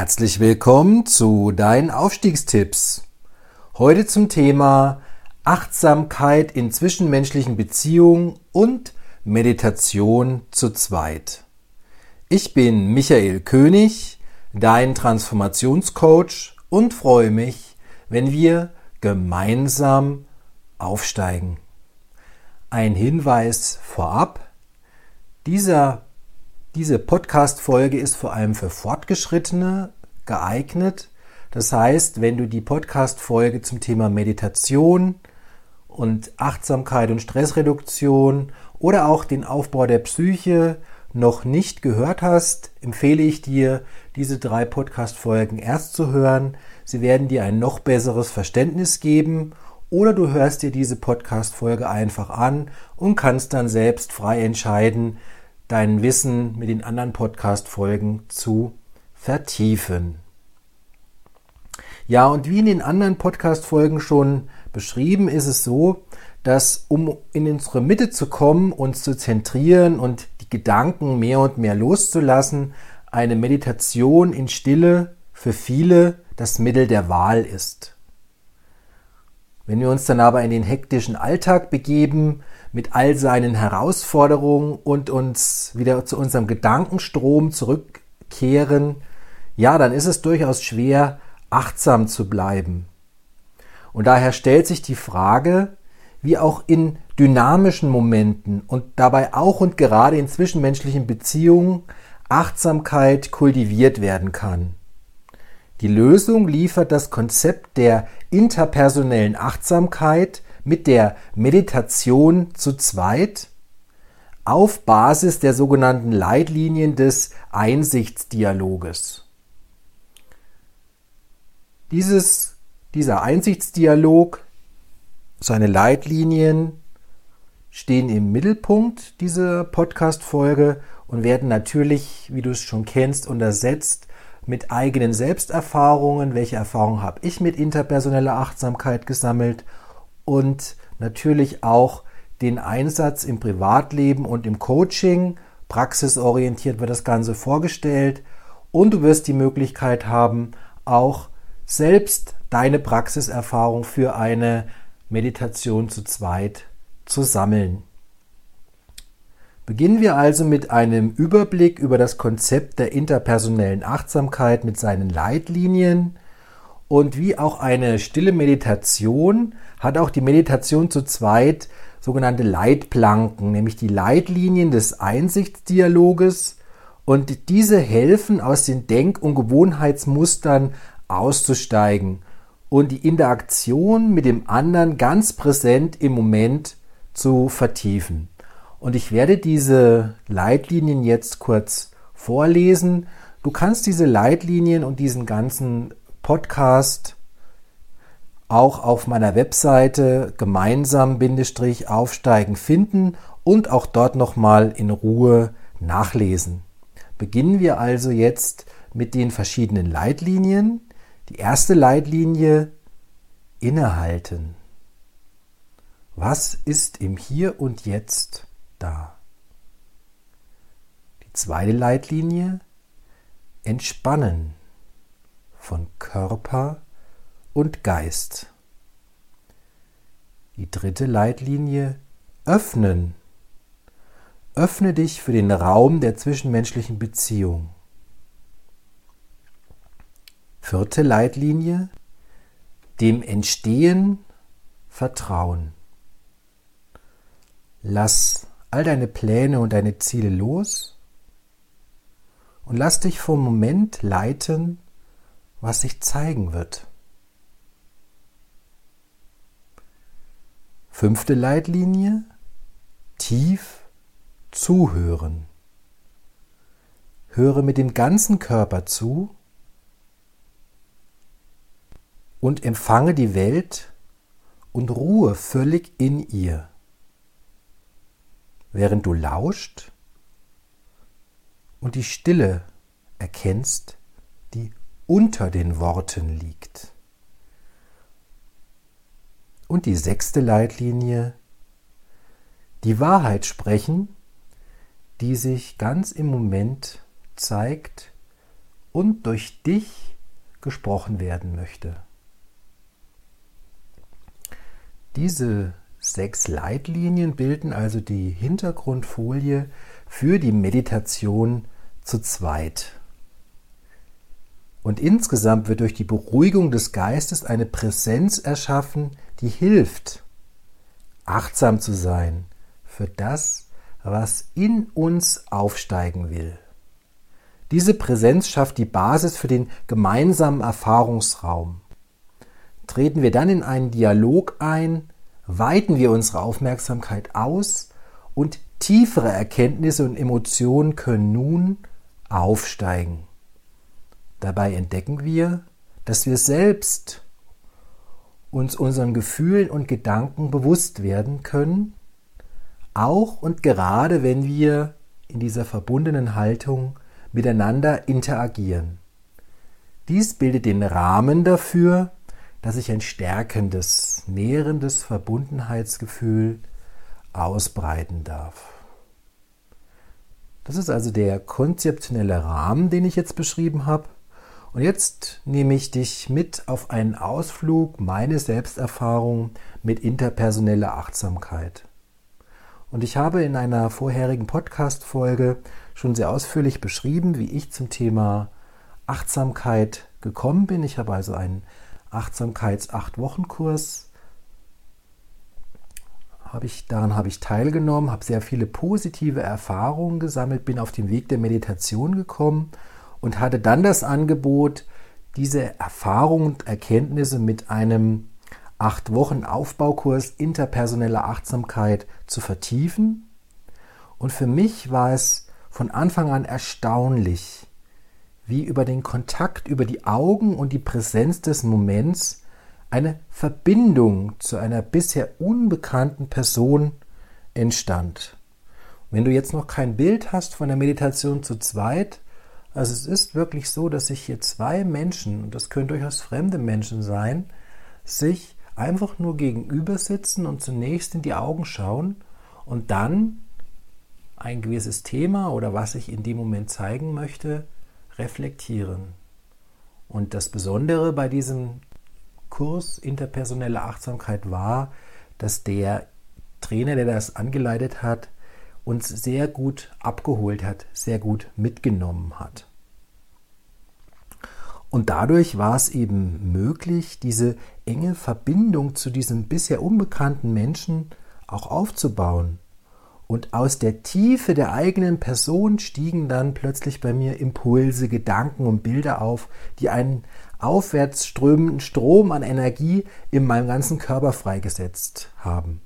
Herzlich willkommen zu deinen Aufstiegstipps. Heute zum Thema Achtsamkeit in zwischenmenschlichen Beziehungen und Meditation zu zweit. Ich bin Michael König, dein Transformationscoach und freue mich, wenn wir gemeinsam aufsteigen. Ein Hinweis vorab. Dieser diese Podcast-Folge ist vor allem für Fortgeschrittene geeignet. Das heißt, wenn du die Podcast-Folge zum Thema Meditation und Achtsamkeit und Stressreduktion oder auch den Aufbau der Psyche noch nicht gehört hast, empfehle ich dir, diese drei Podcast-Folgen erst zu hören. Sie werden dir ein noch besseres Verständnis geben oder du hörst dir diese Podcast-Folge einfach an und kannst dann selbst frei entscheiden, dein Wissen mit den anderen Podcast-Folgen zu vertiefen. Ja, und wie in den anderen Podcast-Folgen schon beschrieben, ist es so, dass um in unsere Mitte zu kommen, uns zu zentrieren und die Gedanken mehr und mehr loszulassen, eine Meditation in Stille für viele das Mittel der Wahl ist. Wenn wir uns dann aber in den hektischen Alltag begeben, mit all seinen Herausforderungen und uns wieder zu unserem Gedankenstrom zurückkehren, ja, dann ist es durchaus schwer, achtsam zu bleiben. Und daher stellt sich die Frage, wie auch in dynamischen Momenten und dabei auch und gerade in zwischenmenschlichen Beziehungen Achtsamkeit kultiviert werden kann. Die Lösung liefert das Konzept der interpersonellen Achtsamkeit, mit der Meditation zu zweit auf Basis der sogenannten Leitlinien des Einsichtsdialoges. Dieses, dieser Einsichtsdialog, seine Leitlinien stehen im Mittelpunkt dieser Podcast-Folge und werden natürlich, wie du es schon kennst, untersetzt mit eigenen Selbsterfahrungen. Welche Erfahrungen habe ich mit interpersoneller Achtsamkeit gesammelt und natürlich auch den Einsatz im Privatleben und im Coaching. Praxisorientiert wird das Ganze vorgestellt und du wirst die Möglichkeit haben, auch selbst deine Praxiserfahrung für eine Meditation zu zweit zu sammeln. Beginnen wir also mit einem Überblick über das Konzept der interpersonellen Achtsamkeit mit seinen Leitlinien und wie auch eine stille Meditation hat auch die Meditation zu zweit sogenannte Leitplanken, nämlich die Leitlinien des Einsichtsdialoges. Und diese helfen aus den Denk- und Gewohnheitsmustern auszusteigen und die Interaktion mit dem anderen ganz präsent im Moment zu vertiefen. Und ich werde diese Leitlinien jetzt kurz vorlesen. Du kannst diese Leitlinien und diesen ganzen Podcast auch auf meiner Webseite gemeinsam-aufsteigen finden und auch dort nochmal in Ruhe nachlesen. Beginnen wir also jetzt mit den verschiedenen Leitlinien. Die erste Leitlinie innehalten. Was ist im Hier und Jetzt da? Die zweite Leitlinie entspannen von Körper und Geist. Die dritte Leitlinie öffnen. Öffne dich für den Raum der zwischenmenschlichen Beziehung. Vierte Leitlinie dem Entstehen vertrauen. Lass all deine Pläne und deine Ziele los und lass dich vom Moment leiten, was sich zeigen wird. Fünfte Leitlinie, tief zuhören. Höre mit dem ganzen Körper zu und empfange die Welt und ruhe völlig in ihr. Während du lauscht und die Stille erkennst, die unter den Worten liegt. Und die sechste Leitlinie, die Wahrheit sprechen, die sich ganz im Moment zeigt und durch dich gesprochen werden möchte. Diese sechs Leitlinien bilden also die Hintergrundfolie für die Meditation zu zweit. Und insgesamt wird durch die Beruhigung des Geistes eine Präsenz erschaffen, die hilft, achtsam zu sein für das, was in uns aufsteigen will. Diese Präsenz schafft die Basis für den gemeinsamen Erfahrungsraum. Treten wir dann in einen Dialog ein, weiten wir unsere Aufmerksamkeit aus und tiefere Erkenntnisse und Emotionen können nun aufsteigen. Dabei entdecken wir, dass wir selbst uns unseren Gefühlen und Gedanken bewusst werden können, auch und gerade wenn wir in dieser verbundenen Haltung miteinander interagieren. Dies bildet den Rahmen dafür, dass sich ein stärkendes, nährendes Verbundenheitsgefühl ausbreiten darf. Das ist also der konzeptionelle Rahmen, den ich jetzt beschrieben habe. Und jetzt nehme ich dich mit auf einen Ausflug, meine Selbsterfahrung mit interpersoneller Achtsamkeit. Und ich habe in einer vorherigen Podcast-Folge schon sehr ausführlich beschrieben, wie ich zum Thema Achtsamkeit gekommen bin. Ich habe also einen Achtsamkeits-Acht-Wochen-Kurs. Habe ich, daran habe ich teilgenommen, habe sehr viele positive Erfahrungen gesammelt, bin auf den Weg der Meditation gekommen und hatte dann das Angebot, diese Erfahrungen und Erkenntnisse mit einem acht Wochen Aufbaukurs interpersoneller Achtsamkeit zu vertiefen. Und für mich war es von Anfang an erstaunlich, wie über den Kontakt, über die Augen und die Präsenz des Moments eine Verbindung zu einer bisher unbekannten Person entstand. Wenn du jetzt noch kein Bild hast von der Meditation zu zweit, also es ist wirklich so, dass sich hier zwei Menschen, und das können durchaus fremde Menschen sein, sich einfach nur gegenüber sitzen und zunächst in die Augen schauen und dann ein gewisses Thema oder was ich in dem Moment zeigen möchte, reflektieren. Und das Besondere bei diesem Kurs interpersonelle Achtsamkeit war, dass der Trainer, der das angeleitet hat, uns sehr gut abgeholt hat, sehr gut mitgenommen hat. Und dadurch war es eben möglich, diese enge Verbindung zu diesem bisher unbekannten Menschen auch aufzubauen. Und aus der Tiefe der eigenen Person stiegen dann plötzlich bei mir Impulse, Gedanken und Bilder auf, die einen aufwärts strömenden Strom an Energie in meinem ganzen Körper freigesetzt haben.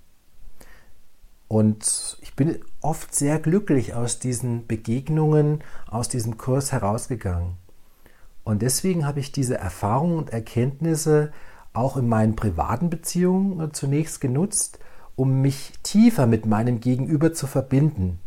Und ich bin oft sehr glücklich aus diesen Begegnungen, aus diesem Kurs herausgegangen. Und deswegen habe ich diese Erfahrungen und Erkenntnisse auch in meinen privaten Beziehungen äh, zunächst genutzt, um mich tiefer mit meinem Gegenüber zu verbinden.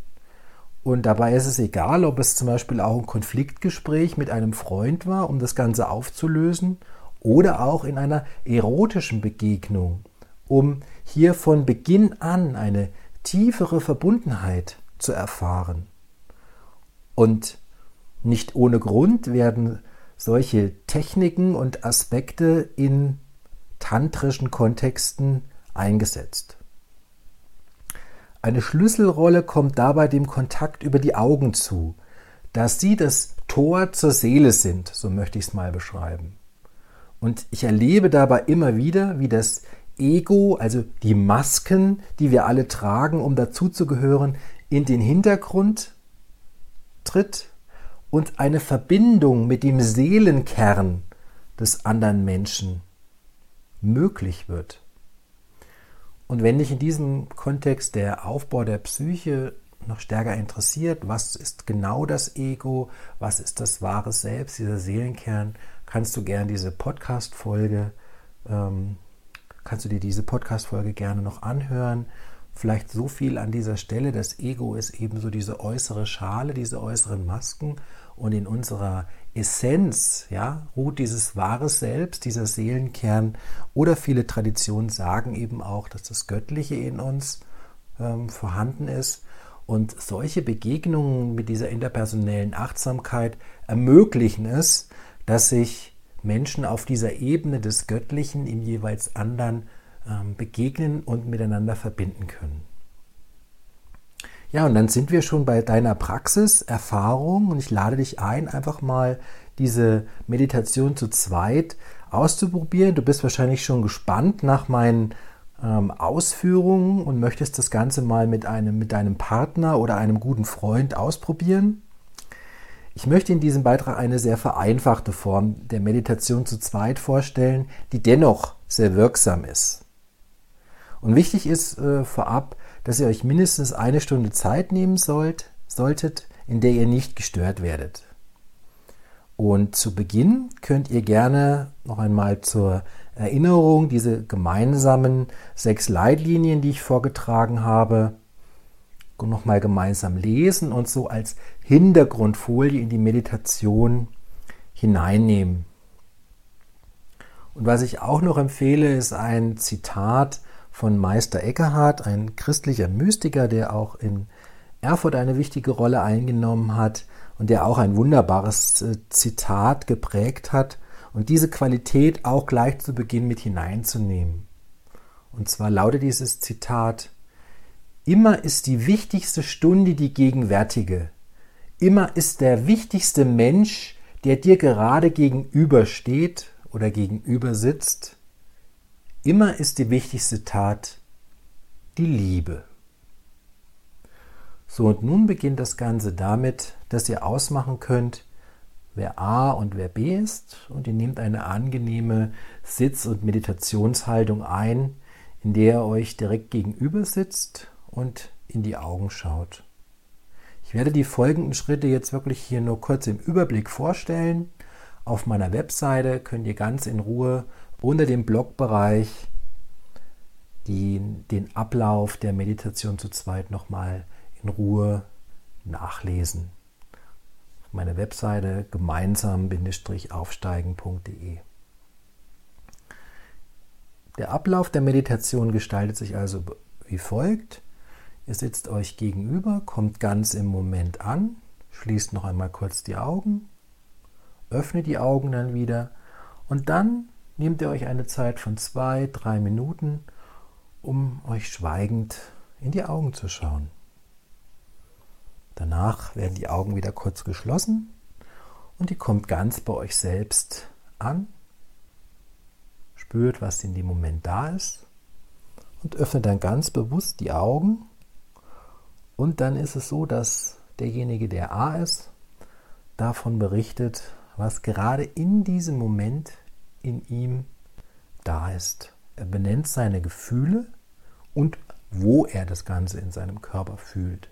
Und dabei ist es egal, ob es zum Beispiel auch ein Konfliktgespräch mit einem Freund war, um das Ganze aufzulösen, oder auch in einer erotischen Begegnung, um hier von Beginn an eine tiefere Verbundenheit zu erfahren. Und nicht ohne Grund werden solche Techniken und Aspekte in tantrischen Kontexten eingesetzt. Eine Schlüsselrolle kommt dabei dem Kontakt über die Augen zu, dass sie das Tor zur Seele sind, so möchte ich es mal beschreiben. Und ich erlebe dabei immer wieder, wie das Ego, also die Masken, die wir alle tragen, um dazuzugehören, in den Hintergrund tritt und eine Verbindung mit dem Seelenkern des anderen Menschen möglich wird. Und wenn dich in diesem Kontext der Aufbau der Psyche noch stärker interessiert, was ist genau das Ego, was ist das wahre Selbst, dieser Seelenkern, kannst du gerne diese Podcast-Folge, ähm, kannst du dir diese Podcast-Folge gerne noch anhören. Vielleicht so viel an dieser Stelle. Das Ego ist eben so diese äußere Schale, diese äußeren Masken. Und in unserer Essenz ja, ruht dieses wahre Selbst, dieser Seelenkern. Oder viele Traditionen sagen eben auch, dass das Göttliche in uns ähm, vorhanden ist. Und solche Begegnungen mit dieser interpersonellen Achtsamkeit ermöglichen es, dass sich Menschen auf dieser Ebene des Göttlichen in jeweils anderen ähm, begegnen und miteinander verbinden können. Ja, und dann sind wir schon bei deiner Praxiserfahrung und ich lade dich ein, einfach mal diese Meditation zu zweit auszuprobieren. Du bist wahrscheinlich schon gespannt nach meinen ähm, Ausführungen und möchtest das Ganze mal mit einem, mit deinem Partner oder einem guten Freund ausprobieren. Ich möchte in diesem Beitrag eine sehr vereinfachte Form der Meditation zu zweit vorstellen, die dennoch sehr wirksam ist. Und wichtig ist äh, vorab, dass ihr euch mindestens eine Stunde Zeit nehmen sollt, solltet, in der ihr nicht gestört werdet. Und zu Beginn könnt ihr gerne noch einmal zur Erinnerung diese gemeinsamen sechs Leitlinien, die ich vorgetragen habe, nochmal gemeinsam lesen und so als Hintergrundfolie in die Meditation hineinnehmen. Und was ich auch noch empfehle, ist ein Zitat von Meister Eckhart, ein christlicher Mystiker, der auch in Erfurt eine wichtige Rolle eingenommen hat und der auch ein wunderbares äh, Zitat geprägt hat und diese Qualität auch gleich zu Beginn mit hineinzunehmen. Und zwar lautet dieses Zitat, immer ist die wichtigste Stunde die gegenwärtige, immer ist der wichtigste Mensch, der dir gerade gegenübersteht oder gegenüber sitzt, immer ist die wichtigste Tat die Liebe. So, und nun beginnt das Ganze damit, dass ihr ausmachen könnt, wer A und wer B ist und ihr nehmt eine angenehme Sitz- und Meditationshaltung ein, in der ihr euch direkt gegenüber sitzt und in die Augen schaut. Ich werde die folgenden Schritte jetzt wirklich hier nur kurz im Überblick vorstellen. Auf meiner Webseite könnt ihr ganz in Ruhe unter dem Blogbereich die, den Ablauf der Meditation zu zweit nochmal in Ruhe nachlesen. Meine Webseite gemeinsam-aufsteigen.de. Der Ablauf der Meditation gestaltet sich also wie folgt. Ihr sitzt euch gegenüber, kommt ganz im Moment an, schließt noch einmal kurz die Augen, öffnet die Augen dann wieder und dann nehmt ihr euch eine Zeit von zwei, drei Minuten, um euch schweigend in die Augen zu schauen. Danach werden die Augen wieder kurz geschlossen und ihr kommt ganz bei euch selbst an, spürt, was in dem Moment da ist und öffnet dann ganz bewusst die Augen. Und dann ist es so, dass derjenige, der A ist, davon berichtet, was gerade in diesem Moment in ihm da ist. Er benennt seine Gefühle und wo er das Ganze in seinem Körper fühlt.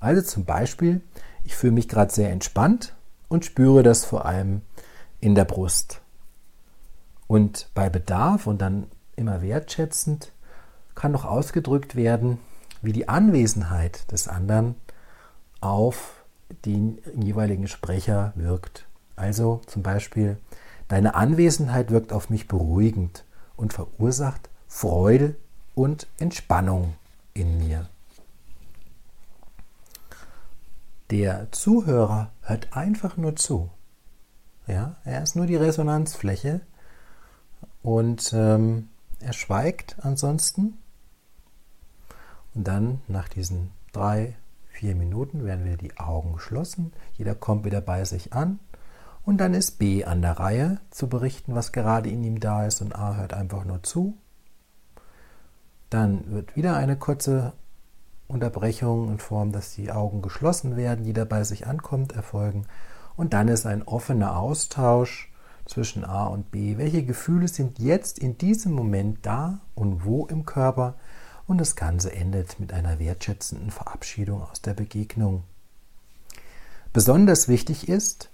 Also zum Beispiel, ich fühle mich gerade sehr entspannt und spüre das vor allem in der Brust. Und bei Bedarf und dann immer wertschätzend kann noch ausgedrückt werden, wie die Anwesenheit des anderen auf den jeweiligen Sprecher wirkt. Also zum Beispiel, deine Anwesenheit wirkt auf mich beruhigend und verursacht Freude und Entspannung in mir. Der Zuhörer hört einfach nur zu. Ja, er ist nur die Resonanzfläche und ähm, er schweigt ansonsten. Und dann nach diesen drei, vier Minuten werden wieder die Augen geschlossen. Jeder kommt wieder bei sich an. Und dann ist B an der Reihe zu berichten, was gerade in ihm da ist. Und A hört einfach nur zu. Dann wird wieder eine kurze Unterbrechungen in Form, dass die Augen geschlossen werden, jeder bei sich ankommt, erfolgen. Und dann ist ein offener Austausch zwischen A und B. Welche Gefühle sind jetzt in diesem Moment da und wo im Körper? Und das Ganze endet mit einer wertschätzenden Verabschiedung aus der Begegnung. Besonders wichtig ist,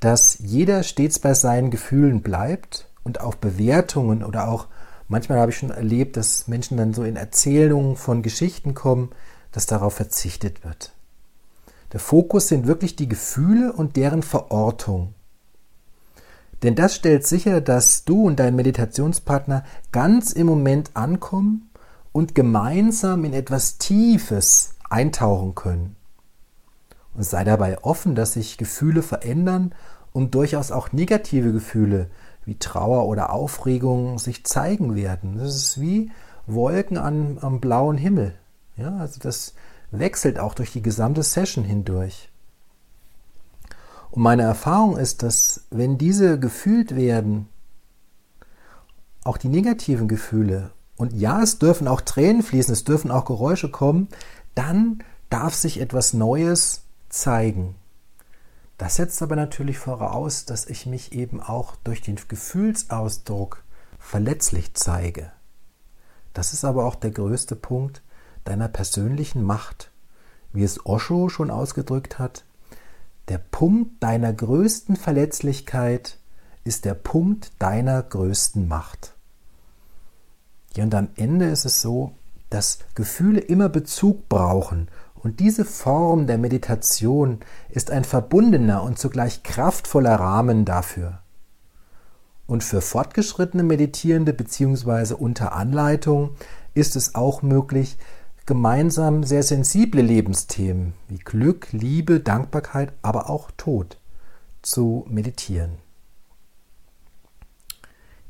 dass jeder stets bei seinen Gefühlen bleibt und auf Bewertungen oder auch Manchmal habe ich schon erlebt, dass Menschen dann so in Erzählungen von Geschichten kommen, dass darauf verzichtet wird. Der Fokus sind wirklich die Gefühle und deren Verortung. Denn das stellt sicher, dass du und dein Meditationspartner ganz im Moment ankommen und gemeinsam in etwas Tiefes eintauchen können. Und sei dabei offen, dass sich Gefühle verändern und durchaus auch negative Gefühle wie Trauer oder Aufregung sich zeigen werden. Das ist wie Wolken an, am blauen Himmel. Ja, also das wechselt auch durch die gesamte Session hindurch. Und meine Erfahrung ist, dass wenn diese gefühlt werden, auch die negativen Gefühle, und ja, es dürfen auch Tränen fließen, es dürfen auch Geräusche kommen, dann darf sich etwas Neues zeigen. Das setzt aber natürlich voraus, dass ich mich eben auch durch den Gefühlsausdruck verletzlich zeige. Das ist aber auch der größte Punkt deiner persönlichen Macht. Wie es Osho schon ausgedrückt hat, der Punkt deiner größten Verletzlichkeit ist der Punkt deiner größten Macht. Ja, und am Ende ist es so, dass Gefühle immer Bezug brauchen. Und diese Form der Meditation ist ein verbundener und zugleich kraftvoller Rahmen dafür. Und für fortgeschrittene Meditierende bzw. unter Anleitung ist es auch möglich, gemeinsam sehr sensible Lebensthemen wie Glück, Liebe, Dankbarkeit, aber auch Tod zu meditieren.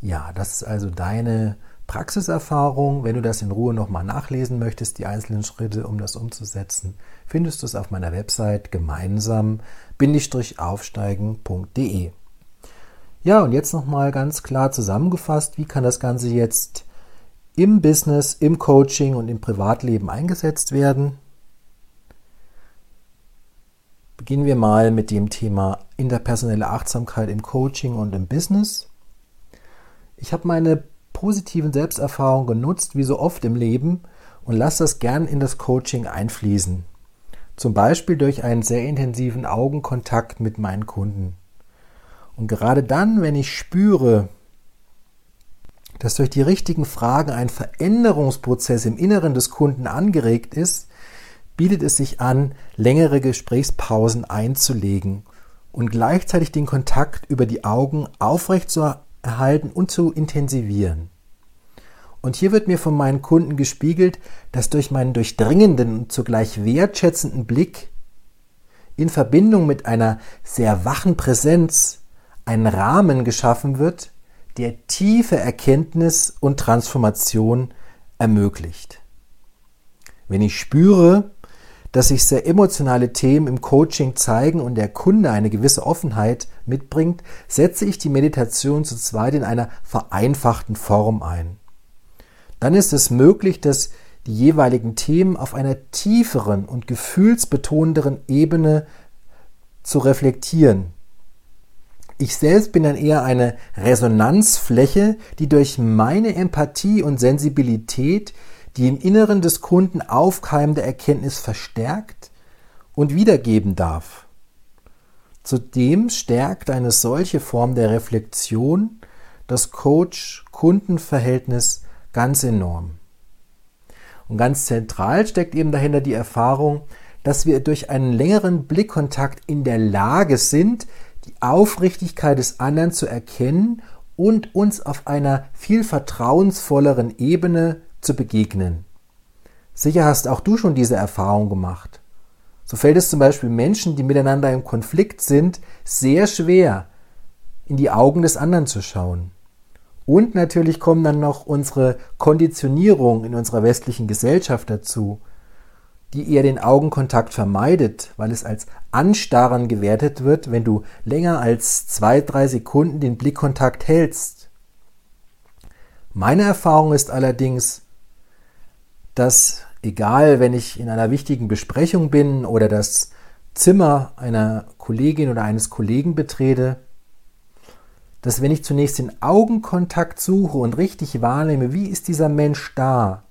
Ja, das ist also deine Praxiserfahrung. Wenn du das in Ruhe nochmal nachlesen möchtest, die einzelnen Schritte, um das umzusetzen, findest du es auf meiner Website gemeinsam-aufsteigen.de. Ja, und jetzt nochmal ganz klar zusammengefasst, wie kann das Ganze jetzt im Business, im Coaching und im Privatleben eingesetzt werden? Beginnen wir mal mit dem Thema interpersonelle Achtsamkeit im Coaching und im Business. Ich habe meine positiven Selbsterfahrungen genutzt, wie so oft im Leben, und lasse das gern in das Coaching einfließen. Zum Beispiel durch einen sehr intensiven Augenkontakt mit meinen Kunden. Und gerade dann, wenn ich spüre, dass durch die richtigen Fragen ein Veränderungsprozess im Inneren des Kunden angeregt ist, bietet es sich an, längere Gesprächspausen einzulegen und gleichzeitig den Kontakt über die Augen aufrecht zu erhalten und zu intensivieren. Und hier wird mir von meinen Kunden gespiegelt, dass durch meinen durchdringenden und zugleich wertschätzenden Blick in Verbindung mit einer sehr wachen Präsenz ein Rahmen geschaffen wird, der tiefe Erkenntnis und Transformation ermöglicht. Wenn ich spüre, dass sich sehr emotionale Themen im Coaching zeigen und der Kunde eine gewisse Offenheit mitbringt, setze ich die Meditation zu zweit in einer vereinfachten Form ein. Dann ist es möglich, dass die jeweiligen Themen auf einer tieferen und gefühlsbetonenderen Ebene zu reflektieren, ich selbst bin dann eher eine Resonanzfläche, die durch meine Empathie und Sensibilität die im Inneren des Kunden aufkeimende Erkenntnis verstärkt und wiedergeben darf. Zudem stärkt eine solche Form der Reflexion das Coach-Kunden-Verhältnis ganz enorm. Und ganz zentral steckt eben dahinter die Erfahrung, dass wir durch einen längeren Blickkontakt in der Lage sind, die Aufrichtigkeit des anderen zu erkennen und uns auf einer viel vertrauensvolleren Ebene zu begegnen. Sicher hast auch du schon diese Erfahrung gemacht. So fällt es zum Beispiel Menschen, die miteinander im Konflikt sind, sehr schwer, in die Augen des anderen zu schauen. Und natürlich kommen dann noch unsere Konditionierung in unserer westlichen Gesellschaft dazu, die eher den Augenkontakt vermeidet, weil es als Anstarren gewertet wird, wenn du länger als zwei, drei Sekunden den Blickkontakt hältst. Meine Erfahrung ist allerdings, dass egal, wenn ich in einer wichtigen Besprechung bin oder das Zimmer einer Kollegin oder eines Kollegen betrete, dass wenn ich zunächst den Augenkontakt suche und richtig wahrnehme, wie ist dieser Mensch da,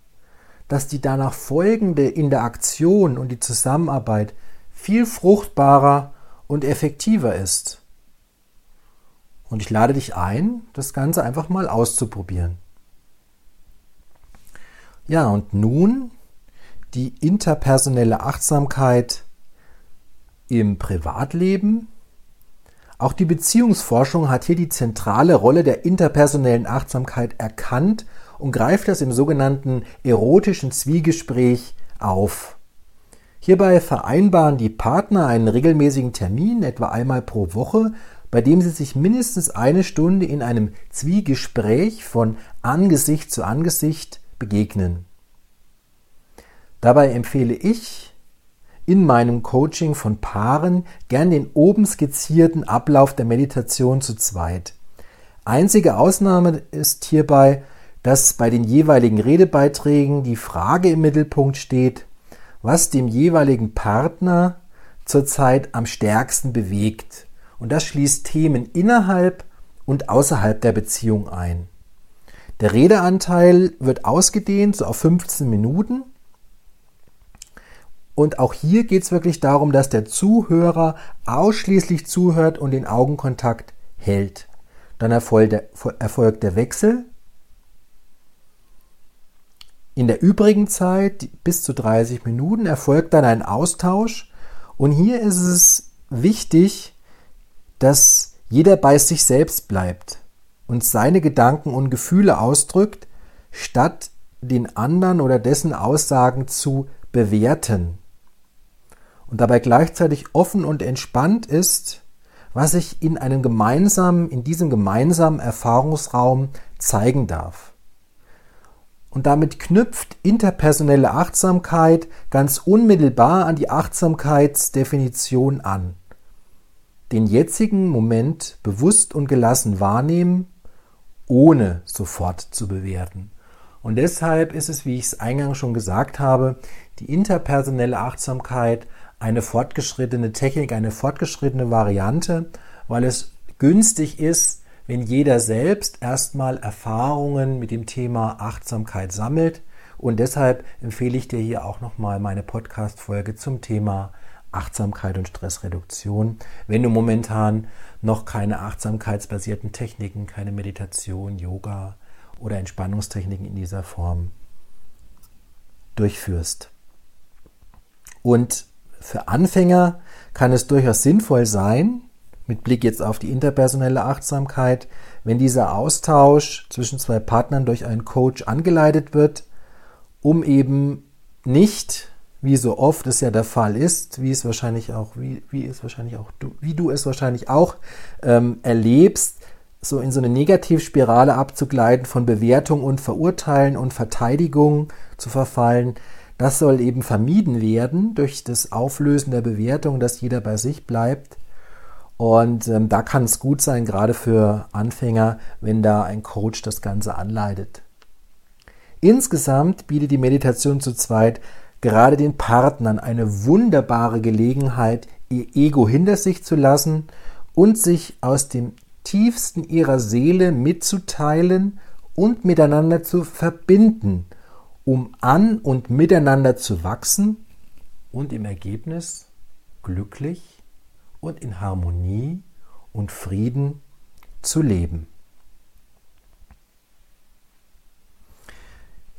dass die danach folgende Interaktion und die Zusammenarbeit viel fruchtbarer und effektiver ist. Und ich lade dich ein, das Ganze einfach mal auszuprobieren. Ja, und nun die interpersonelle Achtsamkeit im Privatleben. Auch die Beziehungsforschung hat hier die zentrale Rolle der interpersonellen Achtsamkeit erkannt und greift das im sogenannten erotischen Zwiegespräch auf. Hierbei vereinbaren die Partner einen regelmäßigen Termin, etwa einmal pro Woche, bei dem sie sich mindestens eine Stunde in einem Zwiegespräch von Angesicht zu Angesicht begegnen. Dabei empfehle ich in meinem Coaching von Paaren gern den oben skizzierten Ablauf der Meditation zu zweit. Einzige Ausnahme ist hierbei, dass bei den jeweiligen Redebeiträgen die Frage im Mittelpunkt steht, was dem jeweiligen Partner zurzeit am stärksten bewegt. Und das schließt Themen innerhalb und außerhalb der Beziehung ein. Der Redeanteil wird ausgedehnt so auf 15 Minuten. Und auch hier geht es wirklich darum, dass der Zuhörer ausschließlich zuhört und den Augenkontakt hält. Dann erfolgt der, Wechsel in der übrigen Zeit, bis zu 30 Minuten, erfolgt dann ein Austausch. Und hier ist es wichtig, dass jeder bei sich selbst bleibt und seine Gedanken und Gefühle ausdrückt, statt den anderen oder dessen Aussagen zu bewerten. Und dabei gleichzeitig offen und entspannt ist, was sich in einem gemeinsamen, in diesem gemeinsamen Erfahrungsraum zeigen darf. Und damit knüpft interpersonelle Achtsamkeit ganz unmittelbar an die Achtsamkeitsdefinition an. Den jetzigen Moment bewusst und gelassen wahrnehmen, ohne sofort zu bewerten. Und deshalb ist es, wie ich es eingangs schon gesagt habe, die interpersonelle Achtsamkeit eine fortgeschrittene Technik, eine fortgeschrittene Variante, weil es günstig ist, wenn jeder selbst erstmal Erfahrungen mit dem Thema Achtsamkeit sammelt. Und deshalb empfehle ich dir hier auch nochmal meine Podcast-Folge zum Thema Achtsamkeit und Stressreduktion. Wenn du momentan noch keine achtsamkeitsbasierten Techniken, keine Meditation, Yoga oder Entspannungstechniken in dieser Form durchführst. Und für Anfänger kann es durchaus sinnvoll sein, mit Blick jetzt auf die interpersonelle Achtsamkeit, wenn dieser Austausch zwischen zwei Partnern durch einen Coach angeleitet wird, um eben nicht, wie so oft es ja der Fall ist, wie es wahrscheinlich auch, wie, wie es wahrscheinlich auch du, wie du es wahrscheinlich auch ähm, erlebst, so in so eine Negativspirale abzugleiten, von Bewertung und Verurteilen und Verteidigung zu verfallen. Das soll eben vermieden werden durch das Auflösen der Bewertung, dass jeder bei sich bleibt und ähm, da kann es gut sein, gerade für Anfänger, wenn da ein Coach das Ganze anleitet. Insgesamt bietet die Meditation zu zweit gerade den Partnern eine wunderbare Gelegenheit, ihr Ego hinter sich zu lassen und sich aus dem tiefsten ihrer Seele mitzuteilen und miteinander zu verbinden, um an und miteinander zu wachsen und im Ergebnis glücklich und in Harmonie und Frieden zu leben.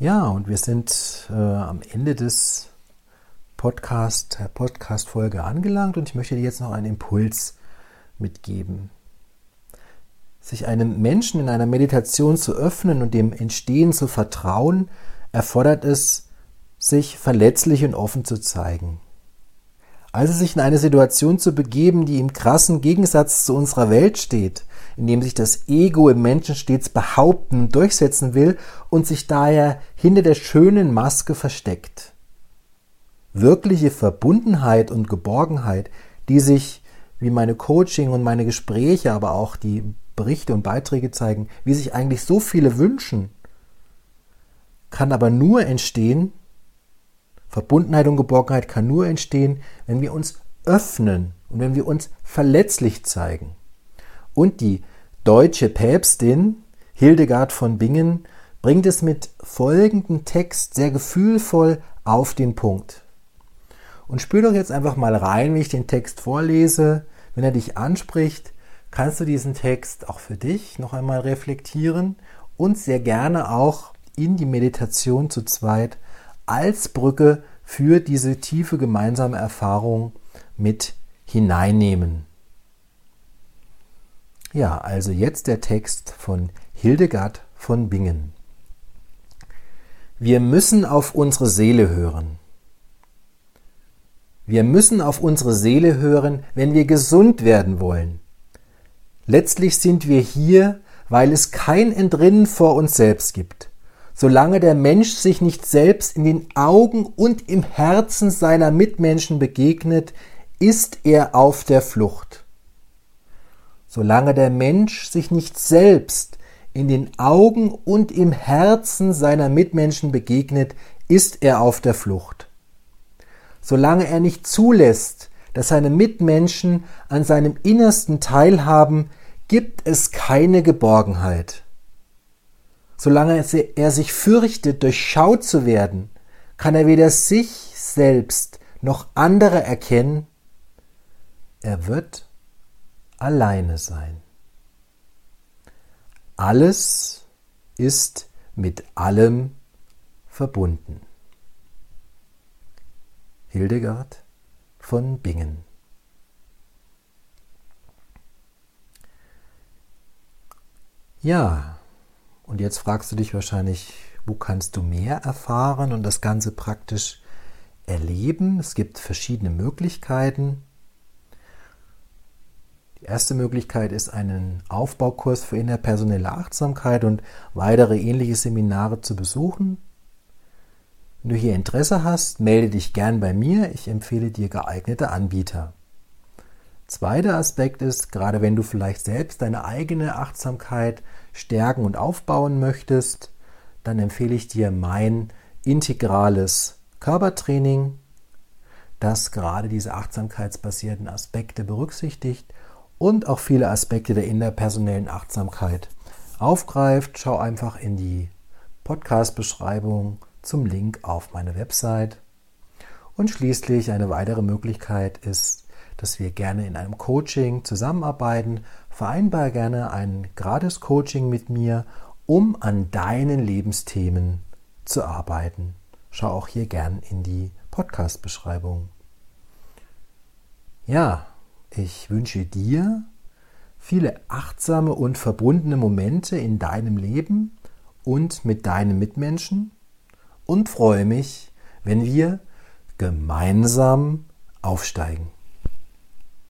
Ja, und wir sind äh, am Ende des Podcast, Podcast-Folge angelangt und ich möchte dir jetzt noch einen Impuls mitgeben. Sich einem Menschen in einer Meditation zu öffnen und dem Entstehen zu vertrauen, erfordert es, sich verletzlich und offen zu zeigen. Also sich in eine Situation zu begeben, die im krassen Gegensatz zu unserer Welt steht, in dem sich das Ego im Menschen stets behaupten und durchsetzen will und sich daher hinter der schönen Maske versteckt. Wirkliche Verbundenheit und Geborgenheit, die sich, wie meine Coaching und meine Gespräche, aber auch die Berichte und Beiträge zeigen, wie sich eigentlich so viele wünschen, kann aber nur entstehen, Verbundenheit und Geborgenheit kann nur entstehen, wenn wir uns öffnen und wenn wir uns verletzlich zeigen. Und die deutsche Päpstin Hildegard von Bingen bringt es mit folgendem Text sehr gefühlvoll auf den Punkt. Und spür doch jetzt einfach mal rein, wie ich den Text vorlese. Wenn er dich anspricht, kannst du diesen Text auch für dich noch einmal reflektieren und sehr gerne auch in die Meditation zu zweit als Brücke für diese tiefe gemeinsame Erfahrung mit hineinnehmen. Ja, also jetzt der Text von Hildegard von Bingen. Wir müssen auf unsere Seele hören. Wir müssen auf unsere Seele hören, wenn wir gesund werden wollen. Letztlich sind wir hier, weil es kein Entrinnen vor uns selbst gibt. Solange der Mensch sich nicht selbst in den Augen und im Herzen seiner Mitmenschen begegnet, ist er auf der Flucht. Solange der Mensch sich nicht selbst in den Augen und im Herzen seiner Mitmenschen begegnet, ist er auf der Flucht. Solange er nicht zulässt, dass seine Mitmenschen an seinem Innersten teilhaben, gibt es keine Geborgenheit. Solange er sich fürchtet, durchschaut zu werden, kann er weder sich selbst noch andere erkennen. Er wird alleine sein. Alles ist mit allem verbunden. Hildegard von Bingen Ja, und jetzt fragst du dich wahrscheinlich, wo kannst du mehr erfahren und das Ganze praktisch erleben? Es gibt verschiedene Möglichkeiten. Die erste Möglichkeit ist einen Aufbaukurs für interpersonelle Achtsamkeit und weitere ähnliche Seminare zu besuchen. Wenn du hier Interesse hast, melde dich gern bei mir. Ich empfehle dir geeignete Anbieter. Zweiter Aspekt ist, gerade wenn du vielleicht selbst deine eigene Achtsamkeit stärken und aufbauen möchtest, dann empfehle ich dir mein integrales Körpertraining, das gerade diese achtsamkeitsbasierten Aspekte berücksichtigt und auch viele Aspekte der interpersonellen Achtsamkeit aufgreift. Schau einfach in die Podcast-Beschreibung zum Link auf meine Website. Und schließlich eine weitere Möglichkeit ist, dass wir gerne in einem Coaching zusammenarbeiten. Vereinbar gerne ein Gratis-Coaching mit mir, um an deinen Lebensthemen zu arbeiten. Schau auch hier gern in die Podcast-Beschreibung. Ja, ich wünsche dir viele achtsame und verbundene Momente in deinem Leben und mit deinen Mitmenschen und freue mich, wenn wir gemeinsam aufsteigen.